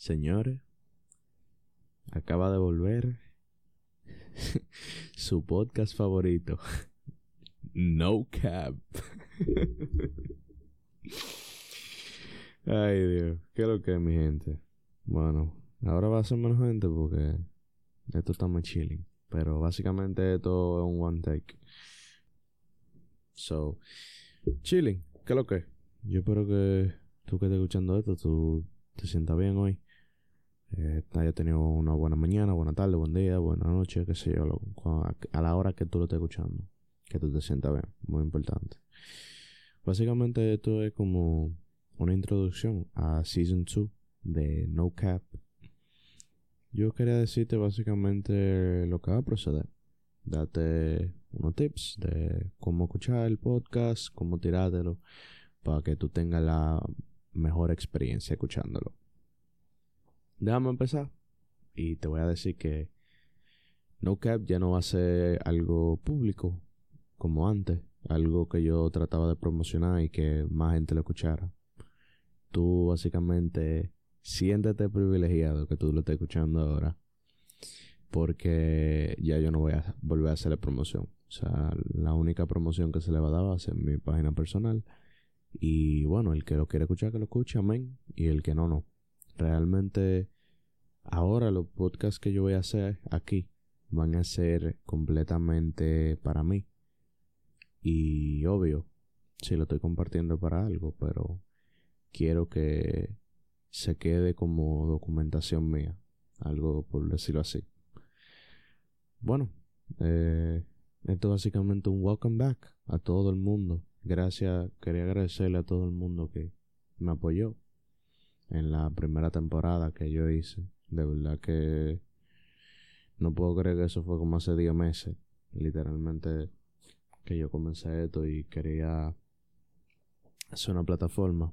Señores, acaba de volver su podcast favorito. No Cap. Ay, Dios. ¿Qué lo que es, mi gente? Bueno, ahora va a ser menos gente porque esto está muy chilling. Pero básicamente esto es un one take. So, chilling. ¿Qué lo que es? Yo espero que tú que estés escuchando esto, tú te sientas bien hoy. Eh, haya tenido una buena mañana, buena tarde, buen día, buena noche, qué sé yo, a la hora que tú lo estés escuchando. Que tú te sientas bien, muy importante. Básicamente esto es como una introducción a Season 2 de No Cap. Yo quería decirte básicamente lo que va a proceder. Date unos tips de cómo escuchar el podcast, cómo tirártelo, para que tú tengas la mejor experiencia escuchándolo. Déjame empezar. Y te voy a decir que No Cap ya no va a ser algo público como antes. Algo que yo trataba de promocionar y que más gente lo escuchara. Tú básicamente siéntete privilegiado que tú lo estés escuchando ahora. Porque ya yo no voy a volver a hacerle promoción. O sea, la única promoción que se le va a dar va a ser mi página personal. Y bueno, el que lo quiere escuchar, que lo escuche, amén. Y el que no, no. Realmente, ahora los podcasts que yo voy a hacer aquí van a ser completamente para mí. Y obvio, si lo estoy compartiendo para algo, pero quiero que se quede como documentación mía. Algo por decirlo así. Bueno, eh, esto es básicamente un welcome back a todo el mundo. Gracias, quería agradecerle a todo el mundo que me apoyó en la primera temporada que yo hice. De verdad que no puedo creer que eso fue como hace 10 meses. Literalmente que yo comencé esto y quería hacer una plataforma.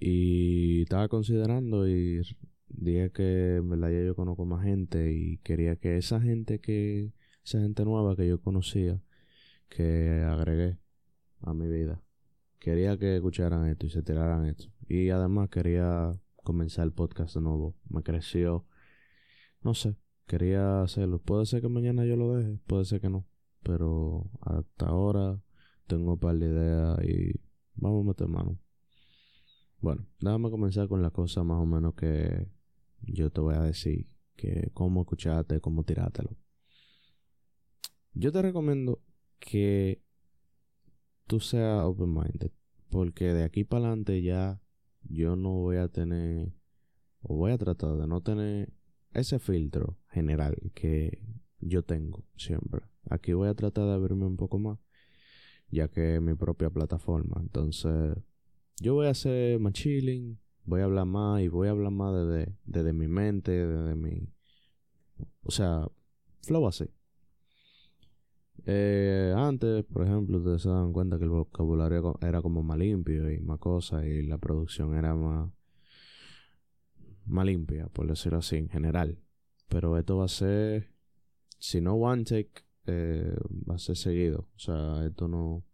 Y estaba considerando y dije que en verdad ya yo conozco más gente y quería que esa gente que, esa gente nueva que yo conocía, que agregué quería que escucharan esto y se tiraran esto. Y además quería comenzar el podcast de nuevo. Me creció, no sé, quería hacerlo. Puede ser que mañana yo lo deje, puede ser que no. Pero hasta ahora tengo un par de ideas y vamos a meter mano. Bueno, déjame comenzar con la cosa más o menos que yo te voy a decir. Que cómo escucharte, cómo tirártelo. Yo te recomiendo que tú seas open-minded. Porque de aquí para adelante ya yo no voy a tener, o voy a tratar de no tener ese filtro general que yo tengo siempre. Aquí voy a tratar de abrirme un poco más, ya que es mi propia plataforma. Entonces, yo voy a hacer más chilling, voy a hablar más y voy a hablar más desde, desde mi mente, desde mi... O sea, flow así. Eh, antes, por ejemplo, ustedes se dan cuenta que el vocabulario era como más limpio y más cosas y la producción era más, más limpia, por decirlo así, en general. Pero esto va a ser, si no one take, eh, va a ser seguido. O sea, esto no...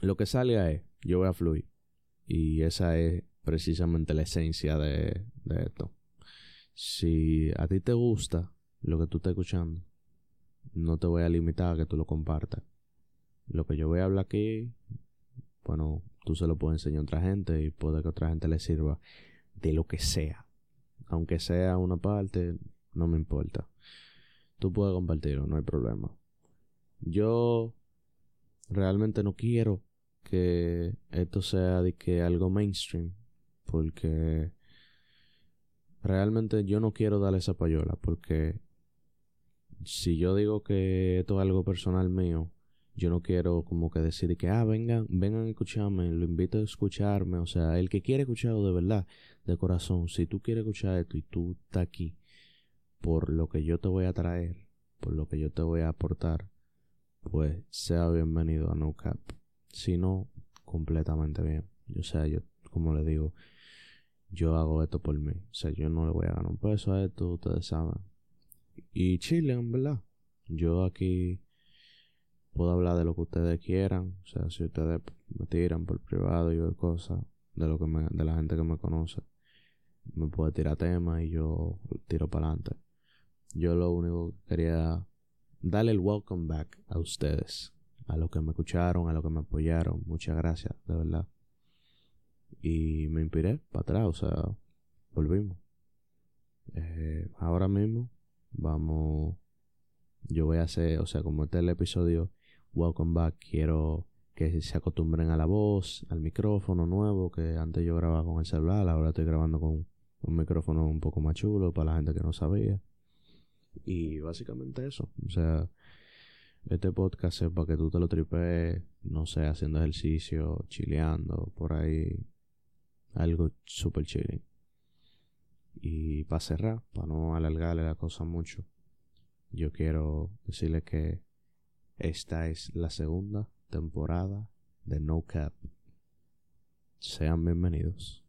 Lo que sale es, yo voy a fluir. Y esa es precisamente la esencia de, de esto. Si a ti te gusta lo que tú estás escuchando, no te voy a limitar a que tú lo compartas. Lo que yo voy a hablar aquí, bueno, tú se lo puedes enseñar a otra gente y puede que otra gente le sirva de lo que sea. Aunque sea una parte, no me importa. Tú puedes compartirlo, no hay problema. Yo realmente no quiero que esto sea de que algo mainstream, porque realmente yo no quiero darle esa payola, porque si yo digo que esto es algo personal mío, yo no quiero como que decir que, ah, vengan, vengan a escucharme, lo invito a escucharme, o sea, el que quiere escucharlo de verdad, de corazón, si tú quieres escuchar esto y tú estás aquí por lo que yo te voy a traer, por lo que yo te voy a aportar, pues sea bienvenido a No Cap. Si no, completamente bien. O sea, yo, como le digo, yo hago esto por mí. O sea, yo no le voy a ganar un peso a esto, ustedes saben. Y chile, en verdad. Yo aquí puedo hablar de lo que ustedes quieran. O sea, si ustedes me tiran por privado y cosas de lo que de la gente que me conoce. me puede tirar temas y yo tiro para adelante. Yo lo único que quería darle el welcome back a ustedes, a los que me escucharon, a los que me apoyaron. Muchas gracias, de verdad. Y me inspiré para atrás, o sea, volvimos. Eh, ahora mismo vamos, yo voy a hacer, o sea, como este es el episodio Welcome Back, quiero que se acostumbren a la voz, al micrófono nuevo, que antes yo grababa con el celular, ahora estoy grabando con un micrófono un poco más chulo para la gente que no sabía. Y básicamente eso, o sea, este podcast es para que tú te lo tripees, no sé, haciendo ejercicio, chileando, por ahí, algo super chile. Y para cerrar, para no alargarle la cosa mucho, yo quiero decirle que esta es la segunda temporada de No Cap. Sean bienvenidos.